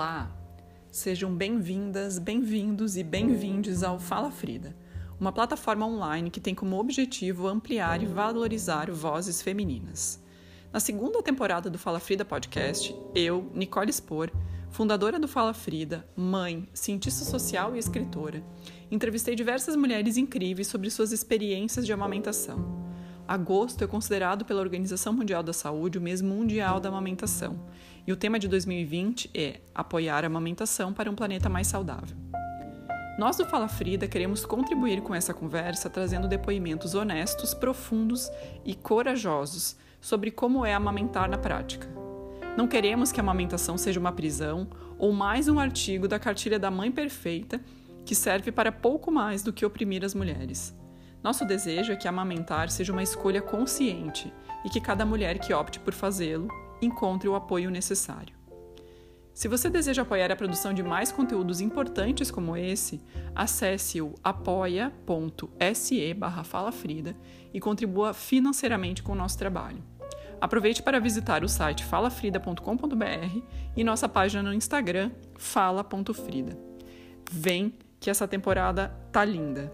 Olá! Sejam bem-vindas, bem-vindos e bem-vindes ao Fala Frida, uma plataforma online que tem como objetivo ampliar e valorizar vozes femininas. Na segunda temporada do Fala Frida podcast, eu, Nicole Spor, fundadora do Fala Frida, mãe, cientista social e escritora, entrevistei diversas mulheres incríveis sobre suas experiências de amamentação. Agosto é considerado pela Organização Mundial da Saúde o mês mundial da amamentação, e o tema de 2020 é Apoiar a amamentação para um planeta mais saudável. Nós do Fala Frida queremos contribuir com essa conversa trazendo depoimentos honestos, profundos e corajosos sobre como é amamentar na prática. Não queremos que a amamentação seja uma prisão ou mais um artigo da cartilha da mãe perfeita que serve para pouco mais do que oprimir as mulheres. Nosso desejo é que amamentar seja uma escolha consciente e que cada mulher que opte por fazê-lo encontre o apoio necessário. Se você deseja apoiar a produção de mais conteúdos importantes como esse, acesse o apoia.se falafrida e contribua financeiramente com o nosso trabalho. Aproveite para visitar o site falafrida.com.br e nossa página no Instagram, fala.frida. Vem que essa temporada tá linda!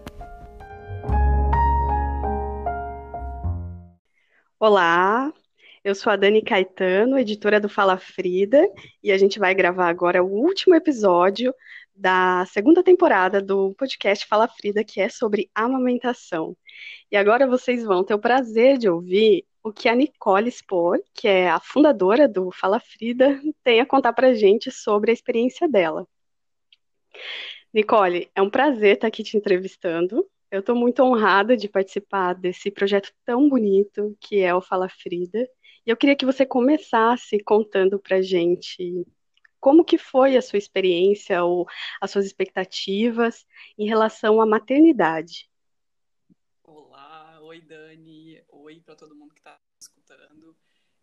Olá, eu sou a Dani Caetano, editora do Fala Frida, e a gente vai gravar agora o último episódio da segunda temporada do podcast Fala Frida, que é sobre amamentação. E agora vocês vão ter o prazer de ouvir o que a Nicole Spor, que é a fundadora do Fala Frida, tem a contar pra gente sobre a experiência dela. Nicole, é um prazer estar aqui te entrevistando. Eu estou muito honrada de participar desse projeto tão bonito que é o Fala Frida. E eu queria que você começasse contando para gente como que foi a sua experiência ou as suas expectativas em relação à maternidade. Olá, oi Dani, oi para todo mundo que está escutando.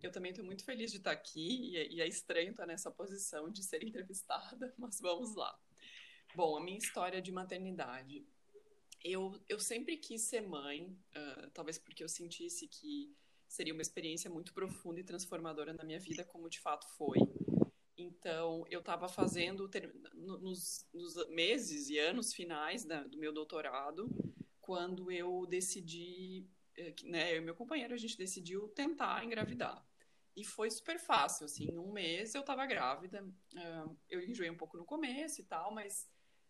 Eu também estou muito feliz de estar aqui e é estranho estar nessa posição de ser entrevistada, mas vamos lá. Bom, a minha história de maternidade eu, eu sempre quis ser mãe, uh, talvez porque eu sentisse que seria uma experiência muito profunda e transformadora na minha vida, como de fato foi. Então, eu estava fazendo, nos, nos, meses e anos finais da, do meu doutorado, quando eu decidi, eh, né, eu e meu companheiro, a gente decidiu tentar engravidar. E foi super fácil, assim, em um mês eu estava grávida, uh, eu enjoei um pouco no começo e tal, mas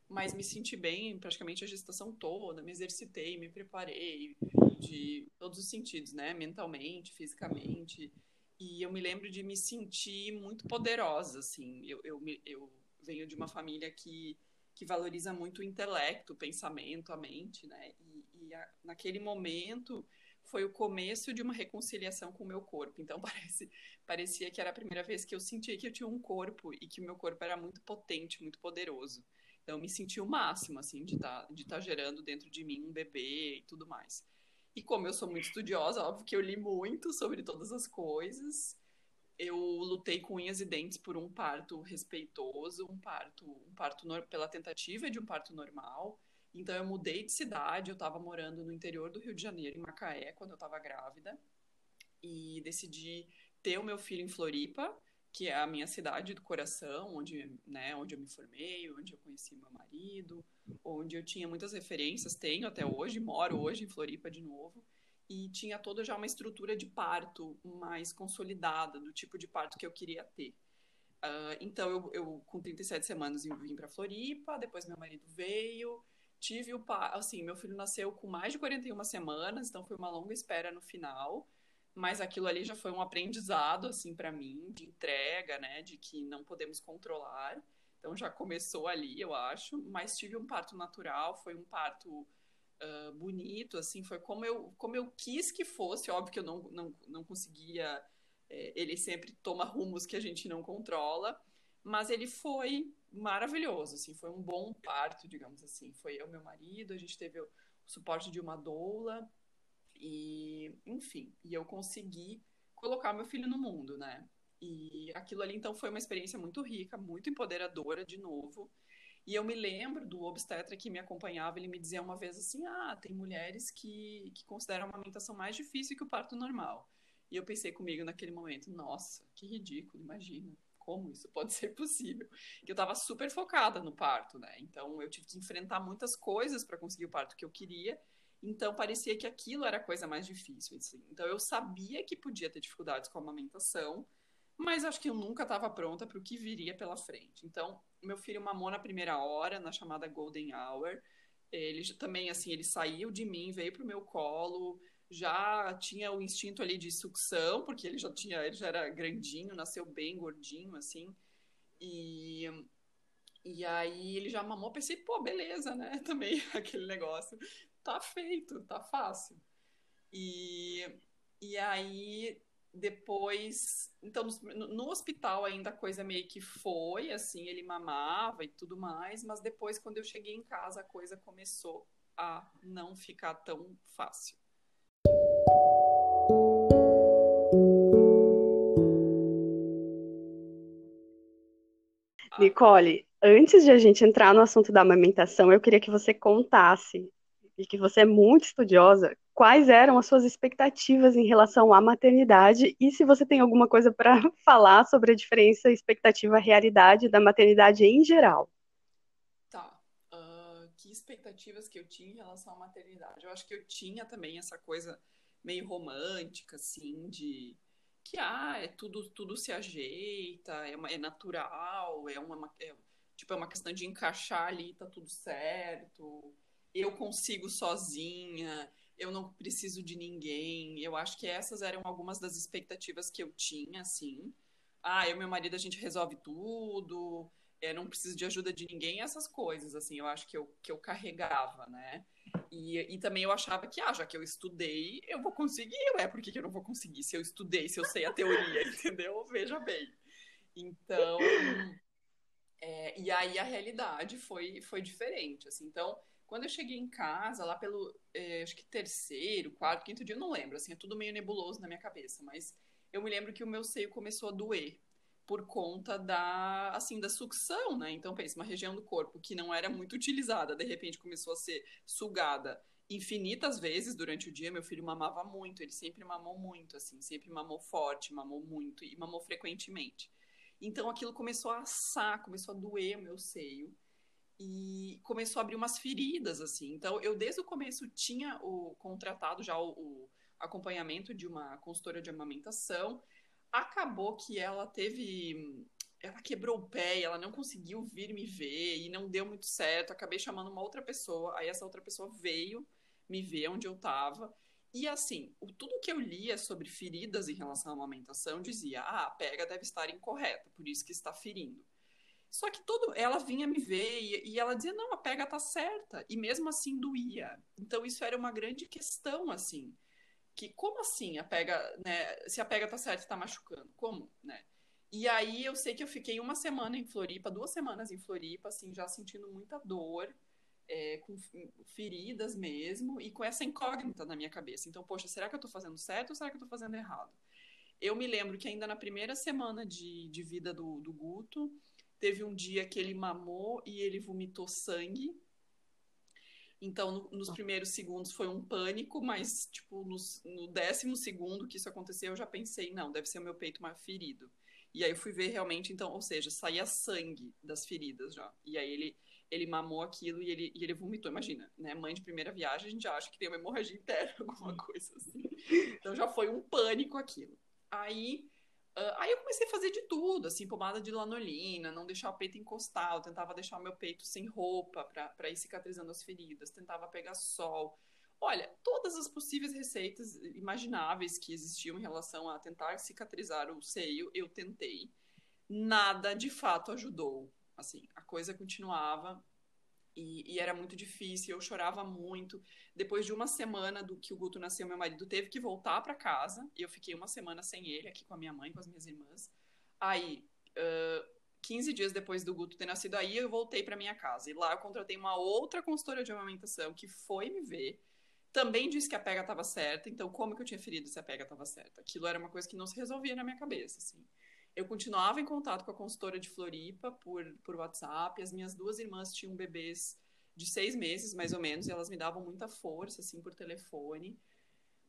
mas me senti bem praticamente a gestação toda, me exercitei, me preparei de todos os sentidos, né? Mentalmente, fisicamente. E eu me lembro de me sentir muito poderosa, assim. Eu, eu, eu venho de uma família que, que valoriza muito o intelecto, o pensamento, a mente, né? E, e a, naquele momento foi o começo de uma reconciliação com o meu corpo. Então parece, parecia que era a primeira vez que eu sentia que eu tinha um corpo e que o meu corpo era muito potente, muito poderoso. Então, me senti o máximo, assim, de estar tá, de tá gerando dentro de mim um bebê e tudo mais. E como eu sou muito estudiosa, óbvio que eu li muito sobre todas as coisas. Eu lutei com unhas e dentes por um parto respeitoso, um parto, um parto pela tentativa de um parto normal. Então, eu mudei de cidade, eu estava morando no interior do Rio de Janeiro, em Macaé, quando eu estava grávida. E decidi ter o meu filho em Floripa, que é a minha cidade do coração, onde, né, onde eu me formei, onde eu conheci meu marido, onde eu tinha muitas referências, tenho até hoje, moro hoje em Floripa de novo, e tinha toda já uma estrutura de parto mais consolidada, do tipo de parto que eu queria ter. Uh, então, eu, eu, com 37 semanas, vim para Floripa, depois meu marido veio, tive o... Assim, meu filho nasceu com mais de 41 semanas, então foi uma longa espera no final, mas aquilo ali já foi um aprendizado assim para mim de entrega, né, de que não podemos controlar. Então já começou ali, eu acho, mas tive um parto natural, foi um parto uh, bonito, assim, foi como eu, como eu quis que fosse, óbvio que eu não, não, não conseguia, é, ele sempre toma rumos que a gente não controla, mas ele foi maravilhoso, assim, foi um bom parto, digamos assim, foi eu, meu marido, a gente teve o suporte de uma doula, e, enfim, e eu consegui colocar meu filho no mundo, né? E aquilo ali, então, foi uma experiência muito rica, muito empoderadora, de novo. E eu me lembro do obstetra que me acompanhava, ele me dizia uma vez assim: ah, tem mulheres que, que consideram a amamentação mais difícil que o parto normal. E eu pensei comigo naquele momento: nossa, que ridículo, imagina. Como isso pode ser possível? Que eu estava super focada no parto, né? Então eu tive que enfrentar muitas coisas para conseguir o parto que eu queria. Então parecia que aquilo era a coisa mais difícil. Assim. Então eu sabia que podia ter dificuldades com a amamentação, mas acho que eu nunca estava pronta para o que viria pela frente. Então meu filho mamou na primeira hora, na chamada golden hour. Ele também assim, ele saiu de mim, veio pro meu colo, já tinha o instinto ali de sucção, porque ele já tinha, ele já era grandinho, nasceu bem gordinho, assim. E, e aí ele já mamou, pensei, pô, beleza, né? Também aquele negócio. Tá feito, tá fácil. E, e aí depois, então no, no, hospital ainda a coisa meio que foi, assim, ele mamava e tudo mais, mas depois quando eu cheguei em casa a coisa começou a não ficar tão fácil. Nicole, antes de a gente entrar no assunto da amamentação, eu queria que você contasse, e que você é muito estudiosa, quais eram as suas expectativas em relação à maternidade e se você tem alguma coisa para falar sobre a diferença expectativa-realidade da maternidade em geral. Tá. Uh, que expectativas que eu tinha em relação à maternidade? Eu acho que eu tinha também essa coisa meio romântica, assim, de que ah, é tudo, tudo se ajeita, é, uma, é natural, é uma, é, tipo, é uma questão de encaixar ali, tá tudo certo, eu consigo sozinha, eu não preciso de ninguém. Eu acho que essas eram algumas das expectativas que eu tinha, assim. Ah, eu e meu marido a gente resolve tudo, é, não preciso de ajuda de ninguém, essas coisas, assim, eu acho que eu, que eu carregava, né? E, e também eu achava que, ah, já que eu estudei, eu vou conseguir, ué, por que, que eu não vou conseguir? Se eu estudei, se eu sei a teoria, entendeu? Veja bem. Então, é, e aí a realidade foi, foi diferente, assim, então, quando eu cheguei em casa, lá pelo, é, acho que terceiro, quarto, quinto dia, eu não lembro, assim, é tudo meio nebuloso na minha cabeça, mas eu me lembro que o meu seio começou a doer, por conta da, assim, da sucção, né? Então, pensa, uma região do corpo que não era muito utilizada, de repente começou a ser sugada infinitas vezes durante o dia. Meu filho mamava muito, ele sempre mamou muito, assim, sempre mamou forte, mamou muito e mamou frequentemente. Então, aquilo começou a assar, começou a doer o meu seio e começou a abrir umas feridas, assim. Então, eu desde o começo tinha o contratado já o, o acompanhamento de uma consultora de amamentação acabou que ela teve. Ela quebrou o pé e ela não conseguiu vir me ver e não deu muito certo. Acabei chamando uma outra pessoa, aí essa outra pessoa veio me ver onde eu tava. E assim, o, tudo que eu lia sobre feridas em relação à amamentação dizia: ah, a pega deve estar incorreta, por isso que está ferindo. Só que todo, ela vinha me ver e, e, ela dizia: não, a pega tá certa. E mesmo assim doía. Então isso era uma grande questão, assim que como assim a pega, né? Se a pega tá certa, tá machucando, como, né? E aí eu sei que eu fiquei uma semana em Floripa, duas semanas em Floripa, assim, já sentindo muita dor, é, com feridas mesmo, e com essa incógnita na minha cabeça. Então, poxa, será que eu tô fazendo certo ou será que eu tô fazendo errado? Eu me lembro que ainda na primeira semana de, de vida do, do Guto, teve um dia que ele mamou e ele vomitou sangue, então, no, nos ah. primeiros segundos foi um pânico, mas, tipo, nos, no décimo segundo que isso aconteceu, eu já pensei, não, deve ser o meu peito mais ferido. E aí eu fui ver realmente, então, ou seja, saía sangue das feridas já. E aí ele, ele mamou aquilo e ele, e ele vomitou. Imagina, né? Mãe de primeira viagem, a gente já acha que tem uma hemorragia interna, alguma coisa assim. Então já foi um pânico aquilo. Aí Uh, aí eu comecei a fazer de tudo, assim, pomada de lanolina, não deixar o peito encostar, eu tentava deixar o meu peito sem roupa para ir cicatrizando as feridas, tentava pegar sol. Olha, todas as possíveis receitas imagináveis que existiam em relação a tentar cicatrizar o seio, eu tentei. Nada de fato ajudou. Assim, a coisa continuava e, e, era muito difícil, eu chorava muito. Depois de uma semana do que o Guto nasceu, meu marido teve que voltar para casa. E eu fiquei uma semana sem ele, aqui com a minha mãe, com as minhas irmãs. Aí, uh, 15 dias depois do Guto ter nascido, aí eu voltei para minha casa. E lá eu contratei uma outra consultora de amamentação que foi me ver. Também disse que a pega estava certa. Então, como que eu tinha ferido se a pega estava certa? Aquilo era uma coisa que não se resolvia na minha cabeça, assim. Eu continuava em contato com a consultora de Floripa por, por WhatsApp. As minhas duas irmãs tinham bebês de seis meses, mais ou menos, e elas me davam muita força, assim, por telefone.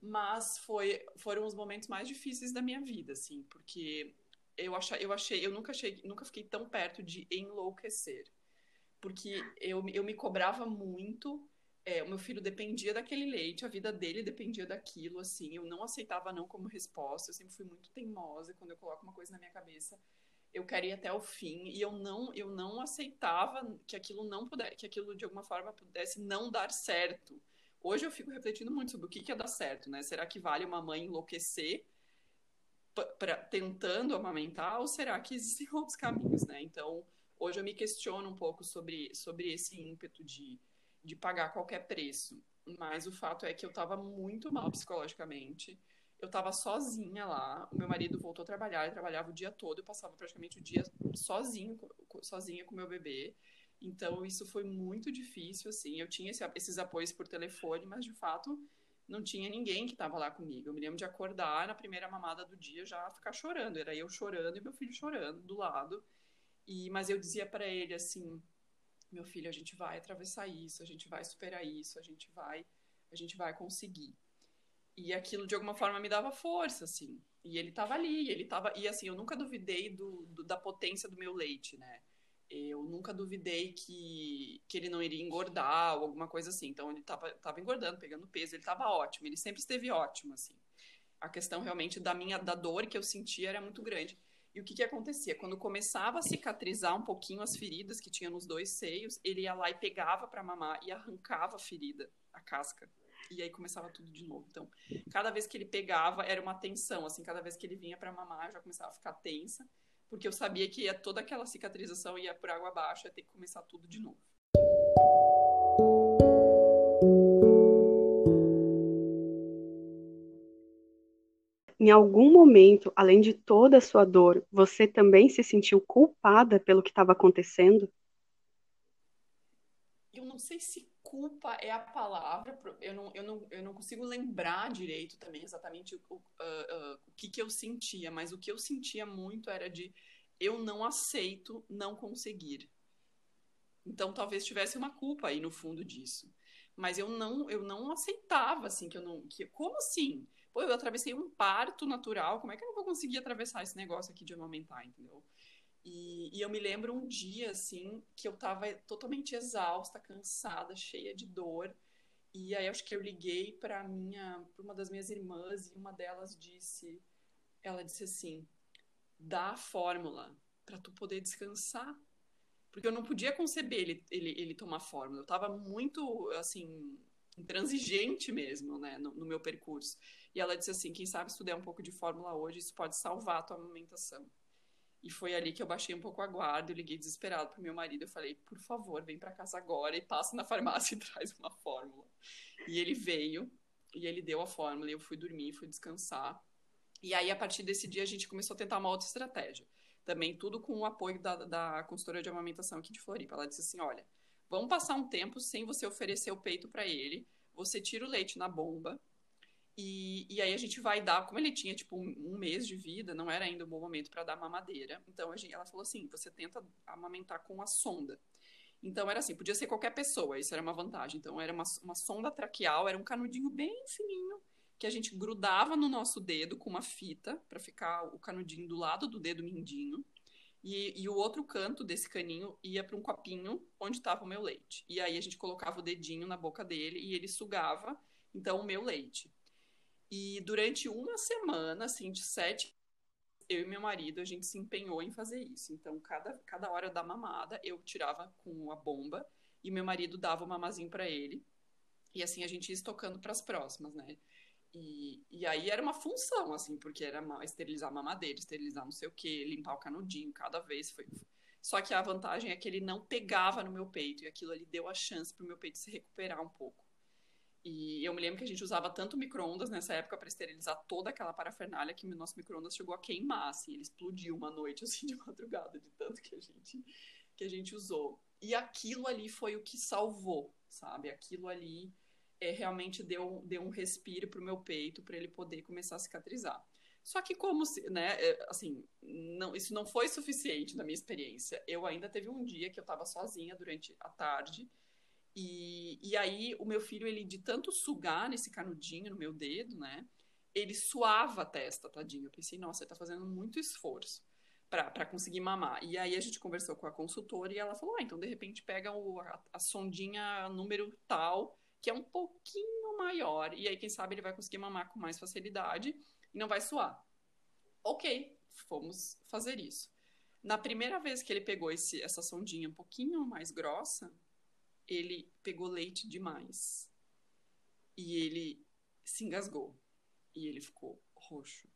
Mas foi, foram os momentos mais difíceis da minha vida, assim, porque eu, eu achei, eu nunca achei, nunca fiquei tão perto de enlouquecer. Porque eu, eu me cobrava muito, é, o meu filho dependia daquele leite, a vida dele dependia daquilo, assim, eu não aceitava não como resposta, eu sempre fui muito teimosa quando eu coloco uma coisa na minha cabeça, eu queria ir até o fim, e eu não, eu não aceitava que aquilo não pudesse, que aquilo de alguma forma pudesse não dar certo. Hoje eu fico refletindo muito sobre o que, que dar certo, né? Será que vale uma mãe enlouquecer pra, tentando amamentar ou será que existem outros caminhos, né? Então, hoje eu me questiono um pouco sobre, sobre esse ímpeto de, de pagar qualquer preço. Mas o fato é que eu estava muito mal psicologicamente. Eu estava sozinha lá. O meu marido voltou a trabalhar, ele trabalhava o dia todo, eu passava praticamente o dia sozinho, sozinha com meu bebê. Então, isso foi muito difícil, assim. Eu tinha esse, esses apoios por telefone, mas de fato não tinha ninguém que estava lá comigo. Eu me lembro de acordar na primeira mamada do dia já ficar chorando. Era eu chorando e meu filho chorando do lado. E mas eu dizia para ele assim: "Meu filho, a gente vai atravessar isso, a gente vai superar isso, a gente vai, a gente vai conseguir". E aquilo de alguma forma me dava força assim. E ele estava ali, ele estava e assim, eu nunca duvidei do, do, da potência do meu leite, né? eu nunca duvidei que, que ele não iria engordar ou alguma coisa assim. Então ele estava tava engordando, pegando peso, ele estava ótimo, ele sempre esteve ótimo, assim. A questão realmente da minha da dor que eu sentia era muito grande. E o que, que acontecia? Quando começava a cicatrizar um pouquinho as feridas que tinha nos dois seios, ele ia lá e pegava para mamar e arrancava a ferida, a casca. E aí começava tudo de novo. Então, cada vez que ele pegava, era uma tensão. Assim, cada vez que ele vinha para mamar, eu já começava a ficar tensa porque eu sabia que ia toda aquela cicatrização ia por água abaixo, ia ter que começar tudo de novo. Em algum momento, além de toda a sua dor, você também se sentiu culpada pelo que estava acontecendo? Eu não sei se culpa é a palavra, eu não, eu não, eu não consigo lembrar direito também exatamente o, uh, uh, o que, que eu sentia, mas o que eu sentia muito era de eu não aceito não conseguir. Então talvez tivesse uma culpa aí no fundo disso. Mas eu não, eu não aceitava assim que eu não, que como assim? Pô, eu atravessei um parto natural, como é que eu não vou conseguir atravessar esse negócio aqui de amamentar, entendeu? E, e, eu me lembro um dia, assim, que eu tava totalmente exausta, cansada, cheia de dor. E aí acho que eu liguei para minha, para uma das minhas irmãs e uma delas disse, ela disse assim, dá a fórmula para tu poder descansar. Porque eu não podia conceber ele, ele, ele tomar fórmula. Eu tava muito, assim, intransigente mesmo, né, no, no meu percurso. E ela disse assim, quem sabe estudar um pouco de fórmula hoje, isso pode salvar a tua amamentação. E foi ali que eu baixei um pouco a guarda, eu liguei desesperado pro meu marido, eu falei, por favor, vem para casa agora e passa na farmácia e traz uma fórmula. E ele veio, e ele deu a fórmula, e eu fui dormir, fui descansar. E aí, a partir desse dia, a gente começou a tentar uma outra estratégia. Também tudo com o apoio da, da consultora de amamentação aqui de Floripa. Ela disse assim, olha, vamos passar um tempo sem você oferecer o peito para ele, você tira o leite na bomba, e, e aí a gente vai dar, como ele tinha tipo um, um mês de vida, não era ainda um bom momento para dar mamadeira. Então gente, ela falou assim: você tenta amamentar com a sonda. Então era assim, podia ser qualquer pessoa, isso era uma vantagem. Então era uma, uma sonda traqueal, era um canudinho bem fininho que a gente grudava no nosso dedo com uma fita para ficar o canudinho do lado do dedo mindinho. E, e o outro canto desse caninho ia para um copinho onde estava o meu leite. E aí a gente colocava o dedinho na boca dele e ele sugava, então, o meu leite. E durante uma semana, assim, de sete, eu e meu marido, a gente se empenhou em fazer isso. Então, cada, cada hora da mamada, eu tirava com a bomba e meu marido dava o mamazinho para ele. E assim a gente ia estocando para as próximas, né? E, e aí era uma função, assim, porque era esterilizar mamadeira, esterilizar não sei o que, limpar o canudinho cada vez. Foi... Só que a vantagem é que ele não pegava no meu peito e aquilo ali deu a chance para o meu peito se recuperar um pouco. E eu me lembro que a gente usava tanto micro-ondas nessa época para esterilizar toda aquela parafernália que o nosso micro-ondas chegou a queimar, assim, ele explodiu uma noite, assim, de madrugada, de tanto que a gente, que a gente usou. E aquilo ali foi o que salvou, sabe? Aquilo ali é, realmente deu, deu um respiro pro meu peito para ele poder começar a cicatrizar. Só que como, se, né, é, assim, não, isso não foi suficiente na minha experiência. Eu ainda teve um dia que eu estava sozinha durante a tarde, e, e aí o meu filho, ele de tanto sugar nesse canudinho no meu dedo, né? Ele suava a testa, tadinho. Eu pensei, nossa, ele tá fazendo muito esforço. para conseguir mamar. E aí a gente conversou com a consultora e ela falou: ah, então de repente pega o, a, a, sondinha número tal, que é um pouquinho maior, e aí quem sabe ele vai conseguir mamar com mais facilidade e não vai suar. Ok, fomos fazer isso. Na primeira vez que ele pegou esse, essa sondinha um pouquinho mais grossa, ele pegou leite demais. E ele se engasgou. E ele ficou roxo,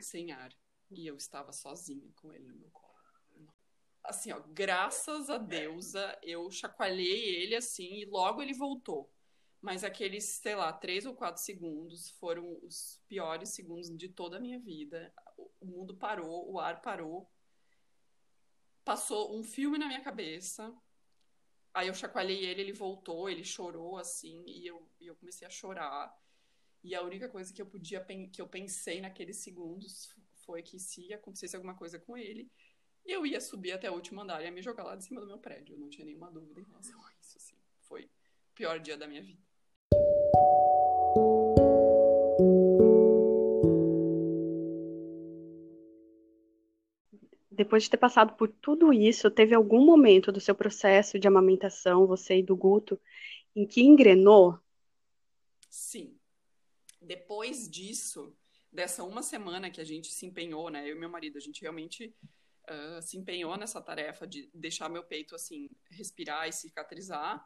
sem ar. E eu estava sozinha com ele no meu colo. Assim, ó, graças a deusa, eu chacoalhei ele assim e logo ele voltou. Mas aqueles, sei lá, três ou quatro segundos foram os piores segundos de toda a minha vida. O mundo parou, o ar parou. Passou um filme na minha cabeça. Aí eu chacoalhei ele, ele voltou, ele chorou assim, e eu, e eu comecei a chorar. E a única coisa que eu podia que eu pensei naqueles segundos foi que se acontecesse alguma coisa com ele, eu ia subir até o último andar e ia me jogar lá de cima do meu prédio. Eu não tinha nenhuma dúvida em relação a isso. Assim. Foi o pior dia da minha vida. Depois de ter passado por tudo isso, teve algum momento do seu processo de amamentação, você e do Guto, em que engrenou? Sim. Depois disso, dessa uma semana que a gente se empenhou, né? Eu e meu marido, a gente realmente uh, se empenhou nessa tarefa de deixar meu peito assim respirar e cicatrizar.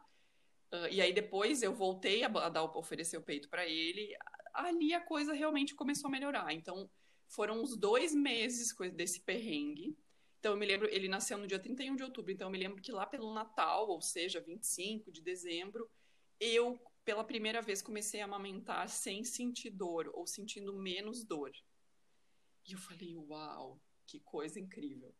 Uh, e aí depois eu voltei a, a dar, oferecer o peito para ele. Ali a coisa realmente começou a melhorar. Então foram uns dois meses desse perrengue. Então eu me lembro, ele nasceu no dia 31 de outubro, então eu me lembro que lá pelo Natal, ou seja, 25 de dezembro, eu pela primeira vez comecei a amamentar sem sentir dor ou sentindo menos dor. E eu falei, uau, que coisa incrível.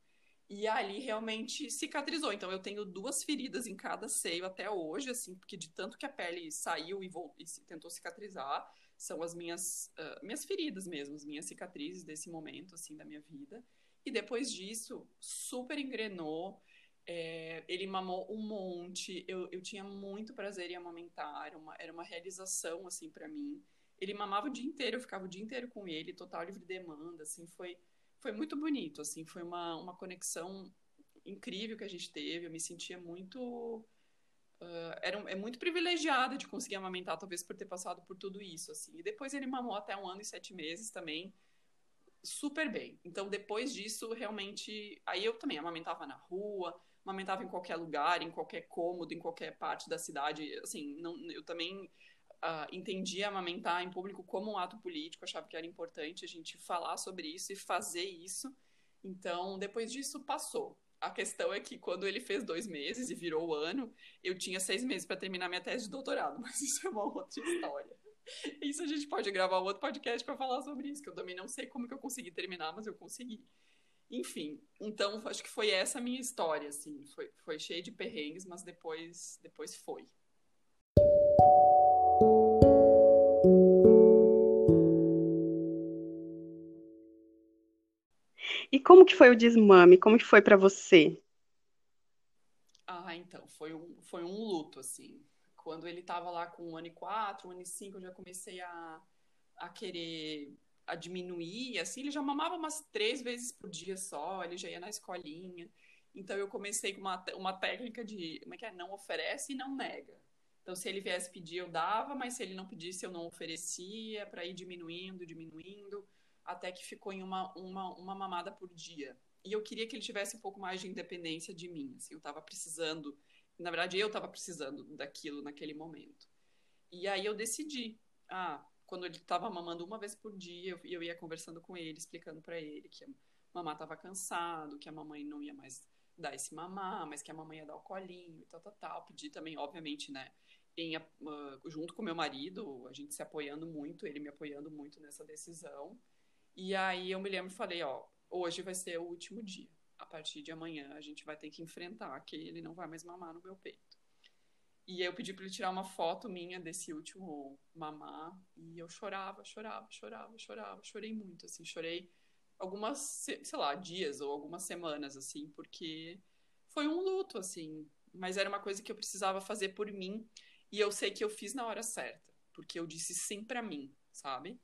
E ali realmente cicatrizou. Então eu tenho duas feridas em cada seio até hoje, assim, porque de tanto que a pele saiu e, voltou, e tentou cicatrizar, são as minhas uh, minhas feridas mesmo, as minhas cicatrizes desse momento assim da minha vida. E depois disso, super engrenou. É, ele mamou um monte, eu, eu tinha muito prazer em amamentar, era uma, era uma realização, assim, para mim. Ele mamava o dia inteiro, eu ficava o dia inteiro com ele, total livre demanda, assim, foi, foi muito bonito, assim, foi uma, uma conexão incrível que a gente teve, eu me sentia muito... Uh, era, é muito privilegiada de conseguir amamentar, talvez por ter passado por tudo isso, assim. E depois ele mamou até um ano e sete meses também, super bem. Então, depois disso, realmente, aí eu também amamentava na rua, amamentava em qualquer lugar, em qualquer cômodo, em qualquer parte da cidade. Assim, não, eu também uh, entendia amamentar em público como um ato político, achava que era importante a gente falar sobre isso e fazer isso. Então, depois disso, passou. A questão é que quando ele fez dois meses e virou o ano, eu tinha seis meses para terminar minha tese de doutorado, mas isso é uma outra história. Isso a gente pode gravar um outro podcast para falar sobre isso, que eu também não sei como que eu consegui terminar, mas eu consegui. Enfim, então acho que foi essa a minha história, assim. Foi, foi cheio de perrengues, mas depois, depois foi. E como que foi o desmame? Como que foi para você? Ah, então, foi um, foi um luto, assim. Quando ele tava lá com um ano e quatro, um ano e cinco, eu já comecei a, a querer a diminuir, assim, ele já mamava umas três vezes por dia só, ele já ia na escolinha. Então eu comecei com uma, uma técnica de, como é que é? Não oferece e não nega. Então se ele viesse pedir, eu dava, mas se ele não pedisse, eu não oferecia, para ir diminuindo, diminuindo, até que ficou em uma, uma, uma mamada por dia. E eu queria que ele tivesse um pouco mais de independência de mim, assim, eu estava precisando, na verdade eu estava precisando daquilo naquele momento. E aí eu decidi, ah, quando ele estava mamando uma vez por dia, eu, eu ia conversando com ele, explicando para ele que a mamãe estava cansado, que a mamãe não ia mais dar esse mamar, mas que a mamãe ia dar o colinho e tal, tal, tal. Pedi também, obviamente, né, em, uh, junto com meu marido, a gente se apoiando muito, ele me apoiando muito nessa decisão. E aí eu me lembro e falei, ó, hoje vai ser o último dia. A partir de amanhã a gente vai ter que enfrentar que ele não vai mais mamar no meu peito. E eu pedi para ele tirar uma foto minha desse último mamá. E eu chorava, chorava, chorava, chorava. Chorei muito, assim. Chorei algumas, sei lá, dias ou algumas semanas, assim, porque foi um luto, assim. Mas era uma coisa que eu precisava fazer por mim. E eu sei que eu fiz na hora certa. Porque eu disse sim para mim, sabe?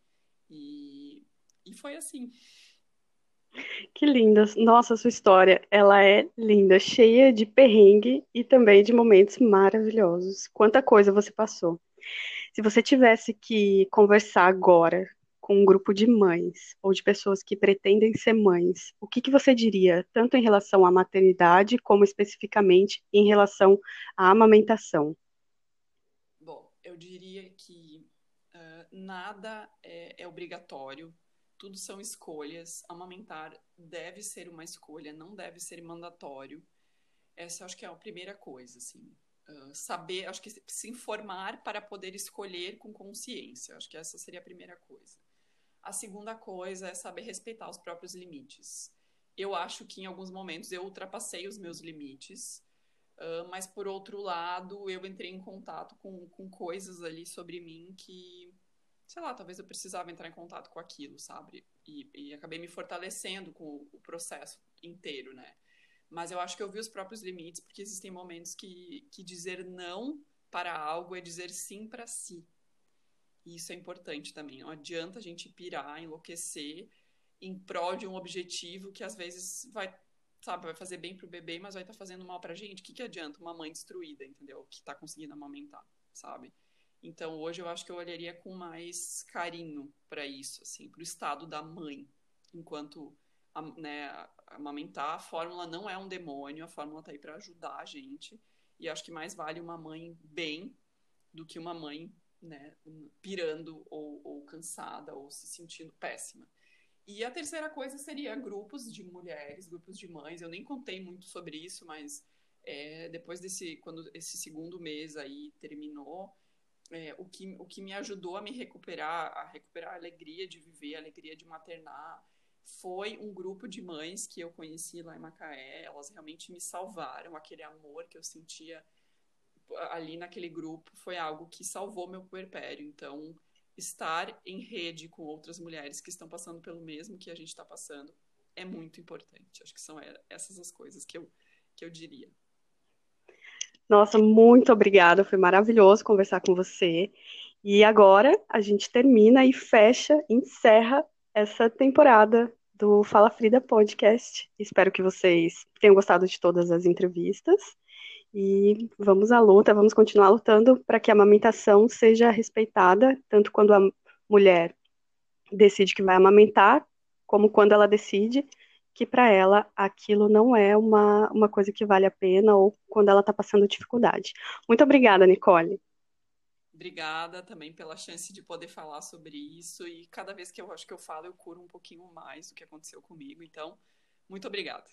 E, e foi assim. Que linda. Nossa, sua história, ela é linda, cheia de perrengue e também de momentos maravilhosos. Quanta coisa você passou. Se você tivesse que conversar agora com um grupo de mães ou de pessoas que pretendem ser mães, o que que você diria, tanto em relação à maternidade como especificamente em relação à amamentação? Bom, eu diria que uh, nada é, é obrigatório tudo são escolhas. Amamentar deve ser uma escolha, não deve ser mandatório. Essa acho que é a primeira coisa, assim. Uh, saber, acho que se informar para poder escolher com consciência. Acho que essa seria a primeira coisa. A segunda coisa é saber respeitar os próprios limites. Eu acho que em alguns momentos eu ultrapassei os meus limites, uh, mas por outro lado eu entrei em contato com, com coisas ali sobre mim que sei lá, talvez eu precisava entrar em contato com aquilo, sabe? E, e acabei me fortalecendo com o, processo inteiro, né? Mas eu acho que eu vi os próprios limites, porque existem momentos que, que dizer não para algo é dizer sim para si. E isso é importante também. Não adianta a gente pirar, enlouquecer em prol de um objetivo que às vezes vai, sabe, vai fazer bem pro bebê, mas vai estar tá fazendo mal pra gente. O que, que adianta uma mãe destruída, entendeu? Que tá conseguindo amamentar, sabe? Então hoje eu acho que eu olharia com mais carinho para isso, assim, para o estado da mãe, enquanto né, amamentar, a fórmula não é um demônio, a fórmula está aí para ajudar a gente. E acho que mais vale uma mãe bem do que uma mãe né, pirando ou, ou cansada ou se sentindo péssima. E a terceira coisa seria grupos de mulheres, grupos de mães. Eu nem contei muito sobre isso, mas é, depois desse, quando esse segundo mês aí terminou, é, o, que, o que me ajudou a me recuperar, a recuperar a alegria de viver, a alegria de maternar, foi um grupo de mães que eu conheci lá em Macaé. Elas realmente me salvaram. Aquele amor que eu sentia ali naquele grupo foi algo que salvou meu puerpério. Então, estar em rede com outras mulheres que estão passando pelo mesmo que a gente está passando é muito importante. Acho que são essas as coisas que eu, que eu diria. Nossa, muito obrigada, foi maravilhoso conversar com você. E agora a gente termina e fecha, encerra essa temporada do Fala Frida Podcast. Espero que vocês tenham gostado de todas as entrevistas. E vamos à luta, vamos continuar lutando para que a amamentação seja respeitada, tanto quando a mulher decide que vai amamentar, como quando ela decide que para ela aquilo não é uma, uma coisa que vale a pena ou quando ela está passando dificuldade. Muito obrigada, Nicole. Obrigada também pela chance de poder falar sobre isso e cada vez que eu acho que eu falo eu curo um pouquinho mais do que aconteceu comigo. Então, muito obrigada.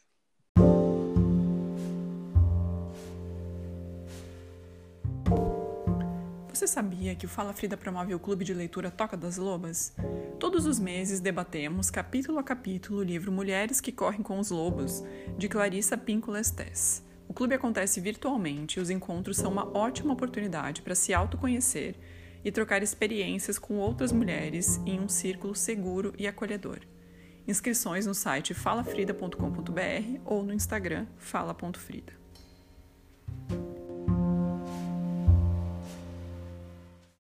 Você sabia que o Fala Frida promove o clube de leitura Toca das Lobas? Todos os meses debatemos, capítulo a capítulo, o livro Mulheres que Correm com os Lobos, de Clarissa Pinco Lestes. O clube acontece virtualmente e os encontros são uma ótima oportunidade para se autoconhecer e trocar experiências com outras mulheres em um círculo seguro e acolhedor. Inscrições no site falafrida.com.br ou no Instagram fala.frida.